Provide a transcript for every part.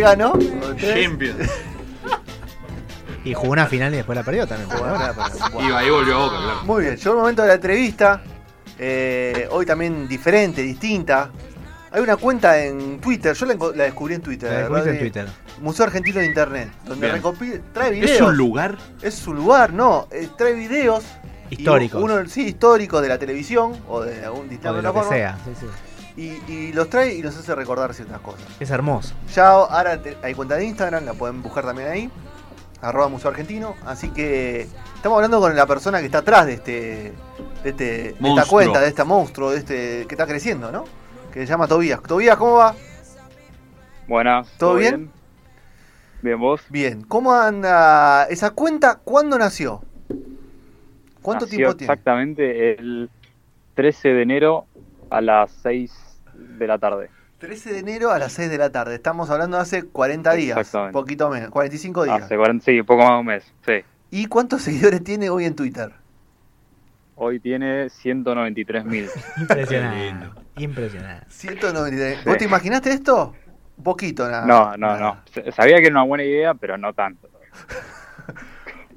¿Qué ganó? Champions. Y jugó una final y después la perdió también. Iba y volvió a boca, claro. Muy bien, llegó el momento de la entrevista. eh, hoy también diferente, distinta. Hay una cuenta en Twitter, yo la, descubrí en Twitter. La en Twitter. Museo Argentino de Internet, donde recopila, trae videos. ¿Es un lugar? Es su lugar, no, eh, trae videos. Históricos. Uno, sí, históricos de la televisión o de algún O distinta de lo que sea. sí, sí. Y, y los trae y los hace recordar ciertas cosas. Es hermoso. Ya ahora te- hay cuenta de Instagram, la pueden buscar también ahí. Arroba Museo Argentino. Así que estamos hablando con la persona que está atrás de este. De, este, de esta cuenta, de este monstruo, de este. que está creciendo, ¿no? Que se llama Tobías. Tobías, ¿cómo va? Buenas. ¿Todo bien? Bien, vos. Bien. ¿Cómo anda esa cuenta? ¿Cuándo nació? ¿Cuánto Nació tiempo tiene? Exactamente el 13 de enero a las 6 de la tarde. 13 de enero a las 6 de la tarde. Estamos hablando de hace 40 días. Exactamente. Poquito menos, 45 días. Hace 40, sí, poco más de un mes. Sí. ¿Y cuántos seguidores tiene hoy en Twitter? Hoy tiene 193 mil. Impresionante. Impresionante. 193. ¿Vos Sí. te imaginaste esto? Un poquito nada. No, no, nada. no. Sabía que era una buena idea, pero no tanto.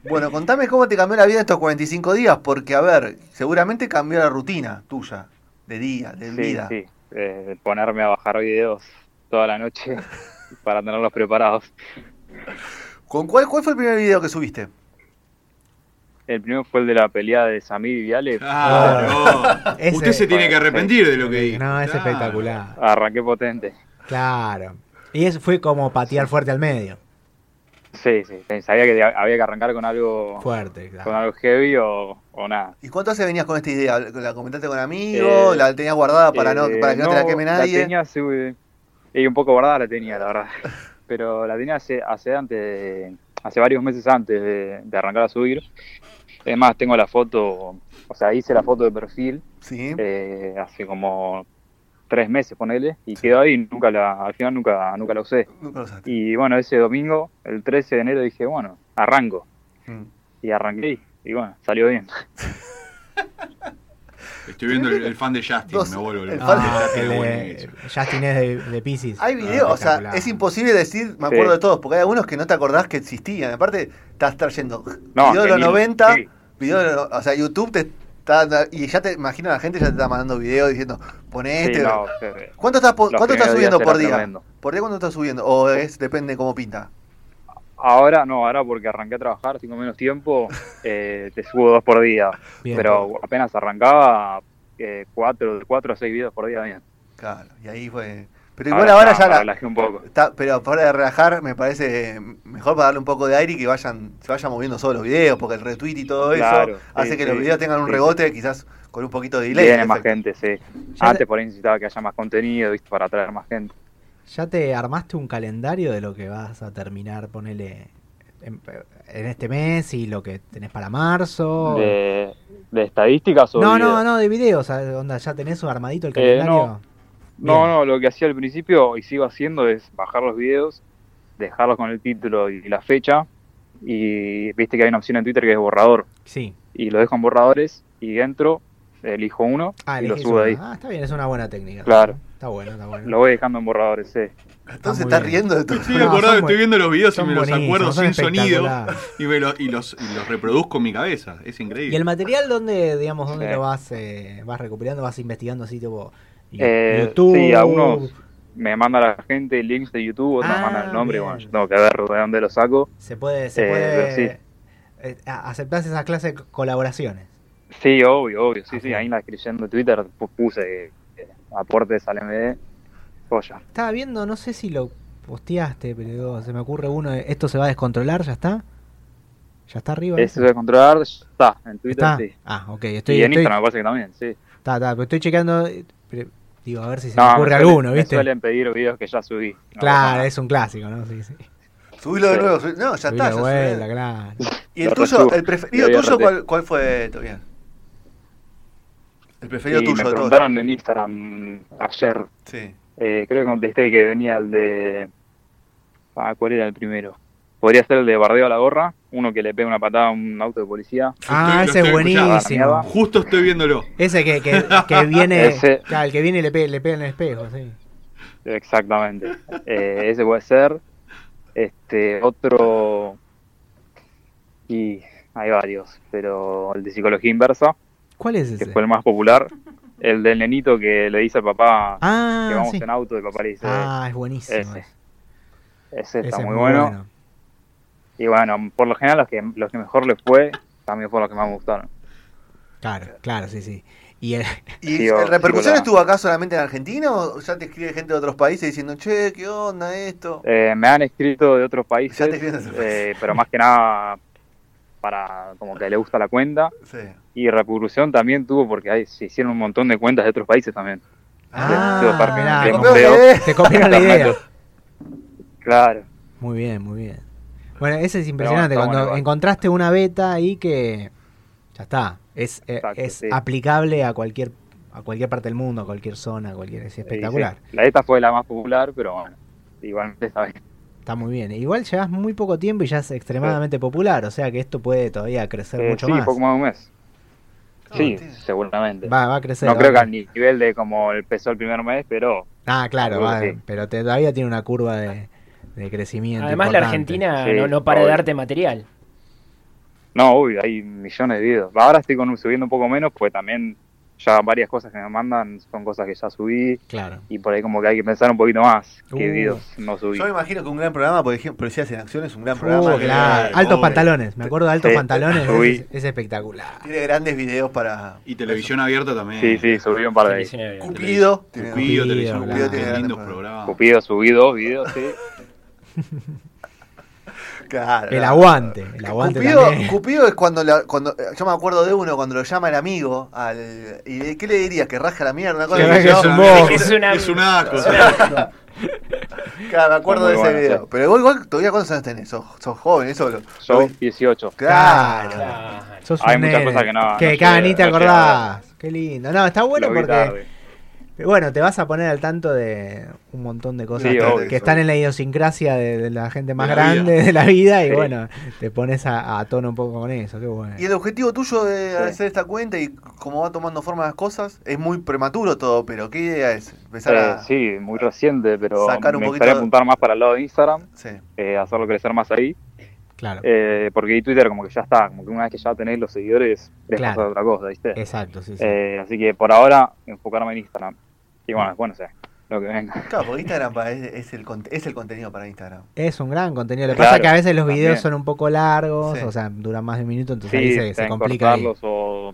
Bueno, contame cómo te cambió la vida estos 45 días, porque, a ver, seguramente cambió la rutina tuya, de día, de Sí, vida. sí. Eh, ponerme a bajar videos toda la noche para tenerlos preparados. ¿Con cuál, cuál fue el primer video que subiste? El primero fue el de la pelea de Samir y Viale. Ah, Ese-. Usted se tiene que arrepentir de lo que dijo. No, es Claro. espectacular. Arranqué potente. Claro. Y eso fue como patear fuerte al medio. Sí, sí. Sabía que había que arrancar con algo Fuerte, con algo heavy o, o nada. ¿Y cuánto hace venías con esta idea? ¿La comentaste con amigos? Eh, ¿La tenías guardada para, no, Eh, para que no, te la queme nadie? La tenía hace, y un poco guardada la tenía, la verdad. Pero la tenía hace, hace antes, de- hace varios meses antes de, de arrancar a subir. Es más, tengo la foto, o sea, hice la foto de perfil Sí. eh, hace como tres meses, ponele, y quedó ahí, nunca la, al final nunca, nunca la usé. Nunca lo usaste. Y bueno, ese domingo, el 13 de enero, dije, bueno, arranco. Mm. Y arranqué y, y bueno, salió bien. Estoy viendo el, el fan de Justin, Dos- me vuelvo el fan Ah, Justin de. Justin es de, de Pisces. Hay videos, o sea, es imposible decir, me Sí. acuerdo de todos, porque hay algunos que no te acordás que existían. Aparte, estás trayendo No, videos de los genial, 90, sí. videos de los- o sea, YouTube te está, y ya te imagino la gente ya te está mandando videos diciendo, poné Sí, este. no, ¿Cuánto estás, cuánto estás subiendo por día? tremendo. ¿Por día cuánto estás subiendo? O es, depende cómo pinta. Ahora no, ahora porque arranqué a trabajar, tengo menos tiempo, eh, te subo dos por día. Bien. pero apenas arrancaba, eh, cuatro, de cuatro a seis videos por día bien. Claro, y ahí fue. Pero igual ahora, ya ya la. relajé un poco. está- pero para de relajar, me parece mejor para darle un poco de aire y que vayan, se vayan moviendo solo los videos, porque el retweet y todo Claro, eso sí, hace que los videos tengan un sí. rebote, quizás con un poquito de delay. Viene el más efecto. gente, sí. Ya Antes te- por ahí necesitaba que haya más contenido, ¿viste? para atraer más gente. ¿Ya te armaste un calendario de lo que vas a terminar, ponele, en, en este mes y lo que tenés para marzo? De, de estadísticas o no, videos? no, no, de videos. Onda, ¿Ya tenés un armadito el Eh, calendario? No. Bien. No, lo que hacía al principio y sigo haciendo es bajar los videos, dejarlos con el título y la fecha. Y viste que hay una opción en Twitter que es borrador. Sí. Y lo dejo en borradores y entro, elijo uno Ah, y lo subo uno. ahí. Ah, está bien, es una buena técnica. Claro. Está bueno, está bueno. Lo voy dejando en borradores, sí. Entonces estás riendo de todo. Estoy No, acordado, son estoy viendo los videos y me los acuerdo sin sonido y, me lo- y los, y los reproduzco en mi cabeza. Es increíble. ¿Y el material dónde, digamos, dónde Sí. lo vas, eh, vas recuperando, vas investigando así, tipo Eh, YouTube? Sí, algunos me manda la gente links de YouTube, otros Ah, me mandan el nombre, bien. bueno, yo tengo que ver de dónde lo saco. Se puede, se Eh, puede, sí. eh, a- aceptás esas clases de colaboraciones. Sí, obvio, obvio, sí, Ah, sí, ahí en la descripción de Twitter pu- puse eh, aportes al MD, joya. Estaba viendo, no sé si lo posteaste, pero se me ocurre uno, esto se va a descontrolar, ¿ya está? ¿Ya está arriba? Eso ese? de controlar está, en Twitter ¿Está? sí. Ah, ok, estoy, y en estoy, Instagram me parece que también, sí. está, está, pero estoy chequeando, eh, Digo, a ver si se No, me ocurre me suelen- alguno, me ¿viste? suelen pedir videos que ya subí. No Claro, es un clásico, ¿no? Sí, sí. Subilo de nuevo. subí- No, ya Subilo está. de ya vuelta, subí. claro. ¿Y el Lo tuyo, resubo. el preferido tuyo, cuál, cuál fue, Tobias? El preferido Sí, tuyo me de todos. en Instagram ayer. Sí. eh, creo que contesté que venía el de. Ah, ¿cuál era el primero? Podría ser el de Bardeo a la gorra, uno que le pega una patada a un auto de policía. Ah, lo ese es buenísimo. Justo estoy viéndolo. Ese que, que, que viene, Ese. claro, el que viene y le pega, le pega en el espejo, sí. Exactamente. Eh, ese puede ser. Este, otro. Y hay varios, pero el de psicología inversa, ¿Cuál es que ese? fue el más popular. El del nenito que le dice al papá que Ah, vamos sí. en auto y el papá le dice. Ah, es buenísimo. ese. está Ese es muy bueno. Y bueno, por lo general los que, los que mejor les fue, también fueron los que más me gustaron. Claro, claro, sí, sí. Y el, ¿Y Sí, el o- repercusión sí, estuvo acá solamente en Argentina o ya te escribe gente de otros países diciendo, che, qué onda esto? Eh, me han escrito de otros países, Ya te escriben de otros eh, pero más que nada para como que le gusta la cuenta. Sí. Y repercusión también tuvo porque hay, se hicieron un montón de cuentas de otros países también. Ah, mirá. de te copiaron la idea. Claro. Muy bien, muy bien. Bueno, ese es impresionante. Cuando bueno encontraste una beta ahí que ya está. Es, eh, Exacto, es sí. aplicable a cualquier a cualquier parte del mundo, a cualquier zona, a cualquier. Es espectacular. Sí, La ETA fue la más popular, pero bueno, igualmente está bien. Está muy bien. Igual llevas muy poco tiempo y ya es extremadamente popular. O sea que esto puede todavía crecer Eh, mucho sí, más. poco más de un mes. Ah, Sí, seguramente. Va, va a crecer. no va creo a que al nivel de como empezó el primer mes, pero Ah, claro, va, sí. pero te- todavía tiene una curva de, de crecimiento. Además, la. Argentina Sí, no, no para de darte material. no, uy, hay millones de videos. Ahora estoy con, subiendo un poco menos, pues también ya varias cosas que me mandan son cosas que ya subí Claro. y por ahí como que hay que pensar un poquito más qué Uh. videos no subí. Yo me imagino que un gran programa, por ejemplo, Policías en Acción es un gran Uh, programa. claro. Altos obvio. pantalones. Me acuerdo de altos Sí, pantalones. Es, es espectacular. Tiene grandes videos para. Y televisión abierta también. Sí, sí, subí un par de. Cupido. Tiene- Cupido, televisión Cupido, abierta, tiene lindos programas. Cupido subí dos videos, sí. Claro. El aguante. El aguante Cupido, también. Cupido es cuando, la- cuando yo me acuerdo de uno cuando lo llama el amigo al y de- qué le dirías que raja la mierda una cosa Que es un. Es una- Es un asco. Claro, me acuerdo de ese bueno, video. sí. Pero igual, igual todavía cuántos años tenés, sos, sos joven, eso lo. Yo lo- 18. Claro. Claro. Sos Hay un muchas nene. cosas que no- Que no cada ni te no acordás. Qué lindo. No, está bueno porque. tarde. Bueno, te vas a poner al tanto de un montón de cosas Sí, que, obvio. que están en la idiosincrasia de, de la gente más De la grande vida. de la vida y Sí. bueno, te pones a, a tono un poco con eso. Qué bueno. Y el objetivo tuyo de Sí. hacer esta cuenta y cómo va tomando forma las cosas, es muy prematuro todo, pero ¿qué idea es? Empezar Eh, a. sí, muy reciente, pero Sacar un me poquito gustaría apuntar más para el lado de Instagram, Sí. eh, hacerlo crecer más ahí, Claro. eh, porque ahí Twitter como que ya está, como que una vez que ya tenés los seguidores, querés Claro. pasar a otra cosa, ¿viste? Exacto, sí, sí. Eh, así que por ahora enfocarme en Instagram. Y bueno, después no sé, lo que venga. Claro, porque Instagram es, es el, es el contenido para Instagram. Es un gran contenido. Lo que Claro, pasa es que a veces los videos también. son un poco largos, Sí. o sea, duran más de un minuto, entonces ahí Sí, se, se saben complica. ahí. o...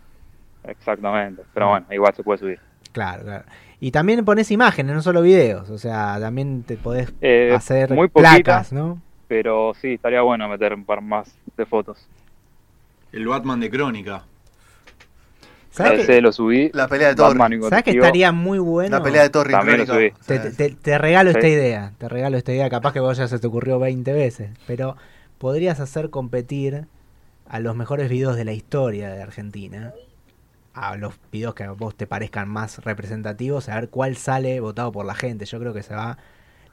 Exactamente, pero Mm. bueno, igual se puede subir. Claro, claro. Y también pones imágenes, no solo videos. O sea, también te podés Eh, hacer muy poquitas, placas, ¿no? Pero sí, estaría bueno meter un par más de fotos. El Batman de Crónica. ¿Sabes que, lo subí. La pelea de Torre. ¿sabes que estaría muy bueno? La pelea de Torre También lo subí. Te, sea, te- te regalo esta idea, te regalo esta idea, capaz que vos ya se te ocurrió 20 veces, pero podrías hacer competir a los mejores videos de la historia de Argentina, a los videos que a vos te parezcan más representativos, a ver cuál sale votado por la gente. Yo creo que se va,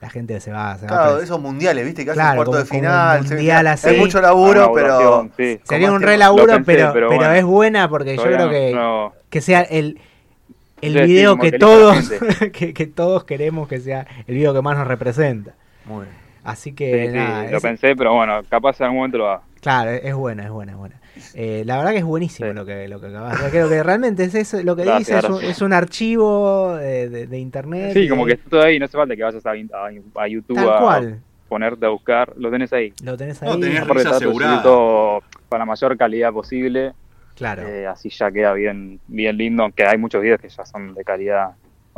la gente se va, se va Claro, pres- esos mundiales, viste, que hacen Claro, cuarto de final. un mundial así. Es mucho laburo, pero. sí. Sería un re laburo, pensé, pero, pero es buena porque yo creo que, no- que sea el, el Sí, video que todos que, que todos queremos que sea el video que más nos representa. Muy bien. Así Sí, que sí, nada, lo es- pensé, pero bueno, capaz en algún momento lo haga. Claro, es buena, es buena, es buena. Eh, la verdad que es buenísimo Sí. lo que lo que acabas de. Creo que realmente es eso, lo que Gracias, dice es un, es un archivo de, de- de internet. Sí, y como que está todo ahí, no hace falta que vayas a, a- a YouTube tal a cual. ponerte a buscar, lo tenés ahí. Lo tenés ahí. No, tenés risa todo con la mayor calidad posible, Claro. eh, así ya queda bien bien lindo, aunque hay muchos videos que ya son de calidad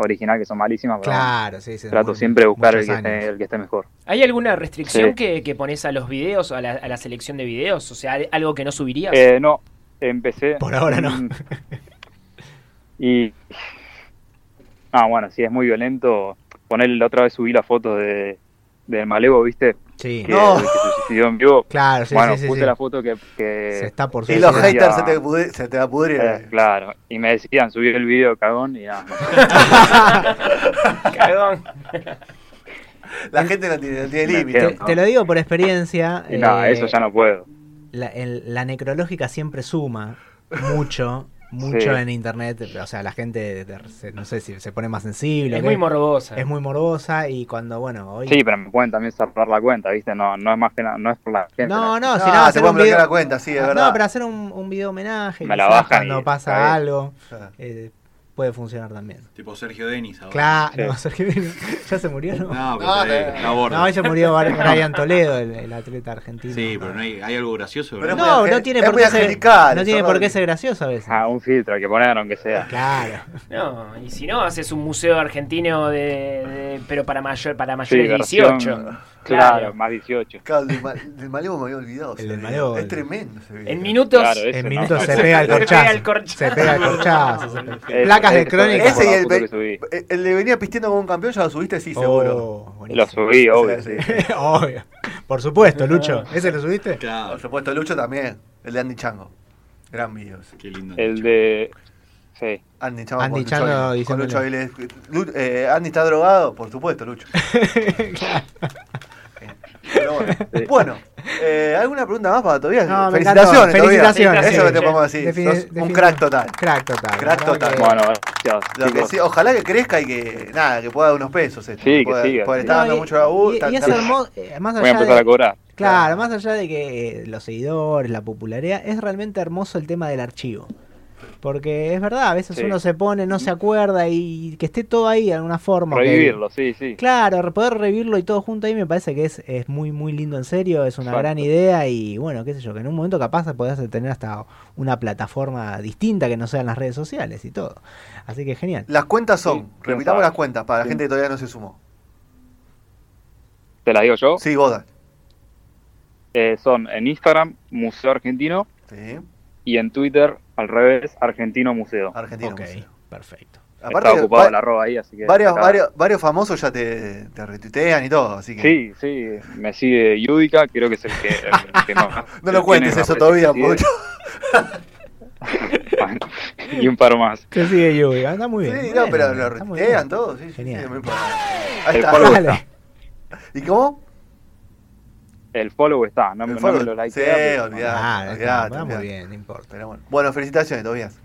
original, que son malísimas, pero claro, sí, sí. trato muy- siempre de buscar el que, esté, el que esté mejor. ¿Hay alguna restricción Sí. que, que pones a los videos, a la, a la selección de videos? O sea, algo que no subirías. Eh, no, empecé... Por ahora no. mm, Y Ah, bueno, si es muy violento, ponerle la otra vez subí la foto de del Malevo, ¿viste? Sí. Que, No. que en vivo. Claro, sí, bueno, sí, sí, puse sí. la foto que, que Se está por Y los haters se te, pudri- se te va a pudrir. eh, claro, y me decían subir el video, cagón, y nada. Cagón. La gente no tiene, no límite. Te, te lo digo por experiencia. Y nada, eh, eso ya no puedo. la, el- la necrológica siempre suma mucho, mucho Sí. en internet. O sea, la gente, de- se- no sé si se pone más sensible. Es ¿qué? muy morbosa. Es muy morbosa y cuando, bueno, hoy... Sí, pero me pueden también cerrar la cuenta, ¿viste? No, no es más que nada, no es por la gente. No, no, No, si no, pueden un bloquear video... la cuenta, sí, es no, verdad. pero hacer un, un video homenaje, Me la bajan cuando y pasa algo, eh, puede funcionar también. Tipo Sergio Denis ahora. Claro, Sí. no, Sergio, ¿ya se murió? No, No, pero No, no. se murió Brian Toledo, el, el atleta argentino. Sí, pero no hay, hay algo gracioso. Pero No, no tiene por qué ser, no tiene por qué ser gracioso a veces. Ah, un filtro hay que poner, aunque sea. Claro. No, y si no, haces un museo argentino de, de- pero para mayor para Sí, mayores de versión- 18. Claro, más 18. Claro, del, ma- del Malevo me había olvidado. El ese del video. Malevo, Es el- tremendo ese video. En minutos. Claro, ese En minutos se pega el Se pega corchazo. el corchazo. Se pega el corchazo. Placas de crónica. Ese y el, ve- subí. el- el de venía pisteando como un campeón, ya lo subiste, sí, seguro. Oh, Lo buenísimo. subí, obvio. Sí, sí. sí. Obvio. Por supuesto, Lucho. ¿Ese lo subiste? Por Claro, supuesto, Lucho también. El de Andy Chango. Gran video. qué lindo. El de. Sí. Andy Chango. Andy con Lucho Chango. Con. Lucho Aguilera. Lu- eh, Andy está drogado, por supuesto, Lucho. Pero bueno, bueno eh, ¿alguna pregunta más para Tobias? No, felicitaciones. Tobias. Felicitaciones. Eso que te podemos decir. Sos un crack total. Crack total. Crack total. que- Bueno, gracias. Lo que sí, ojalá que crezca y que nada, que pueda dar unos pesos. Esto, Sí, que siga. pueda Sí. estar No, dando mucho laburo. y- está- y es está- hermoso, eh, más Voy a allá empezar de, a cobrar. Claro, más allá de que eh, los seguidores, la popularidad, es realmente hermoso el tema del archivo. Porque es verdad, a veces Sí. uno se pone, no se acuerda y que esté todo ahí de alguna forma. que- Revivirlo, sí, sí. Claro, poder revivirlo y todo junto ahí me parece que es, es muy muy lindo en serio, es una Exacto. gran idea y bueno, qué sé yo, que en un momento capaz podés tener hasta una plataforma distinta que no sean las redes sociales y todo. Así que genial. Las cuentas son, Sí, repitamos las cuentas para la gente que todavía no se sumó. ¿Te las digo yo? Sí, Boda. Eh, son en Instagram, Museo Argentino, Sí, y en Twitter, al revés, Argentino Museo. Argentino. ok, Museo. perfecto. Está ocupado el arroba ahí, así que... varios, acá- varios, varios famosos ya te, te retuitean y todo, así que. Sí, sí, me sigue Yudica, creo que es el que, el que más... No lo cuentes eso todavía, mucho. Bueno, y un par más. Que sigue Yubi, anda muy bien. Sí, no, pero lo retuitean bien. todos, sí, Genial. sí, El está. follow Dale. está. ¿Y cómo? El follow está, no, no follow. me lo likea. Sí, pero- olvidá. Ah, olvidate, está, muy olvidate. bien, no importa. Pero bueno. bueno, felicitaciones, Tobias.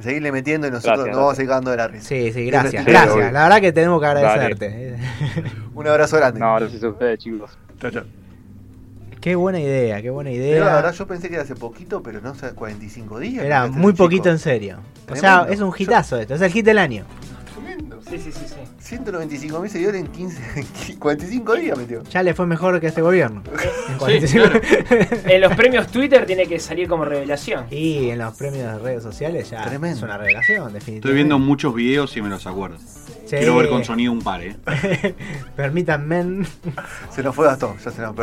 Seguirle metiendo y nosotros Gracias, nos vamos a gracias. ir cagando de la risa. Sí, sí, gracias. Sí, gracias. obvio. La verdad que tenemos que agradecerte. Un abrazo grande. No, gracias a ustedes, chicos. Chao, chao. Qué buena idea, qué buena digo la idea. verdad, yo pensé que era hace poquito, pero no sé, 45 días. Era muy chico. poquito en serio. O sea, es un hitazo esto, es el hit del año. Sí, sí, sí, sí. 195 mil seguidores en 15, 45 días metió. Ya le fue mejor que este gobierno. En Sí, 45. En los premios Twitter tiene que salir como revelación. Y en los premios de redes sociales ya Tremendo. es una revelación, definitivamente. Estoy viendo muchos videos y me los acuerdo. Sí. Quiero ver con sonido un par, eh. Permítanme. Se nos fue Gastón, ya se nos perdió.